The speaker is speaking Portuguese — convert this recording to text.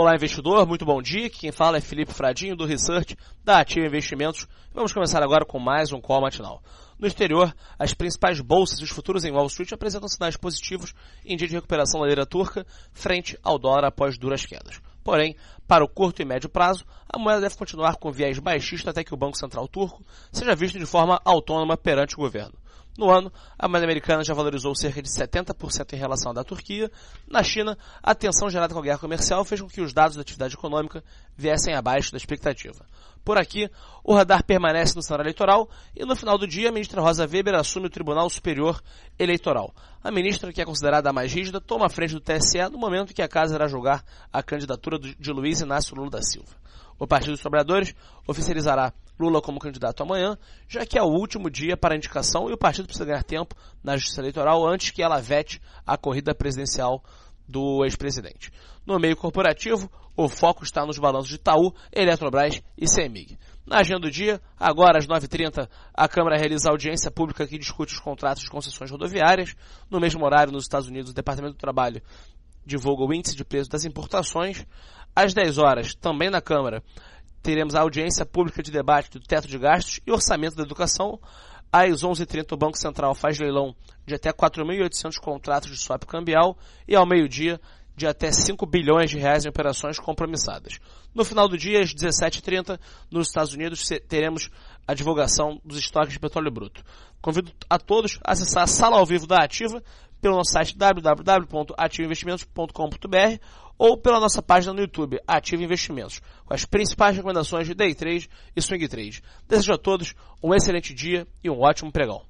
Olá, investidor, muito bom dia. Quem fala é Felipe Fradinho, do Research da Ativa Investimentos. Vamos começar agora com mais um call matinal. No exterior, as principais bolsas e os futuros em Wall Street apresentam sinais positivos em dia de recuperação da lira turca frente ao dólar após duras quedas. Porém, para o curto e médio prazo, a moeda deve continuar com viés baixista até que o Banco Central turco seja visto de forma autônoma perante o governo. No ano, a moeda americana já valorizou cerca de 70% em relação à da Turquia. Na China, a tensão gerada com a guerra comercial fez com que os dados da atividade econômica viessem abaixo da expectativa. Por aqui, o radar permanece no cenário eleitoral e no final do dia a ministra Rosa Weber assume o Tribunal Superior Eleitoral. A ministra, que é considerada a mais rígida, toma a frente do TSE no momento que a casa irá julgar a candidatura de Luiz Inácio Lula da Silva. O Partido dos Trabalhadores oficializará Lula como candidato amanhã, já que é o último dia para a indicação e o partido precisa ganhar tempo na justiça eleitoral antes que ela vete a corrida presidencial do ex-presidente. No meio corporativo, o foco está nos balanços de Itaú, Eletrobras e CEMIG. Na agenda do dia, agora às 9h30, a Câmara realiza audiência pública que discute os contratos de concessões rodoviárias. No mesmo horário, nos Estados Unidos, o Departamento do Trabalho divulga o índice de preço das importações. Às 10 horas, também na Câmara, teremos a audiência pública de debate do teto de gastos e orçamento da educação. Às 11h30, o Banco Central faz leilão de até 4.800 contratos de swap cambial e ao meio-dia de até 5 bilhões de reais em operações compromissadas. No final do dia, às 17h30, nos Estados Unidos, teremos a divulgação dos estoques de petróleo bruto. Convido a todos a acessar a sala ao vivo da Ativa pelo nosso site www.ativoinvestimentos.com.br ou pela nossa página no YouTube, Ativa Investimentos, com as principais recomendações de Day Trade e Swing Trade. Desejo a todos um excelente dia e um ótimo pregão.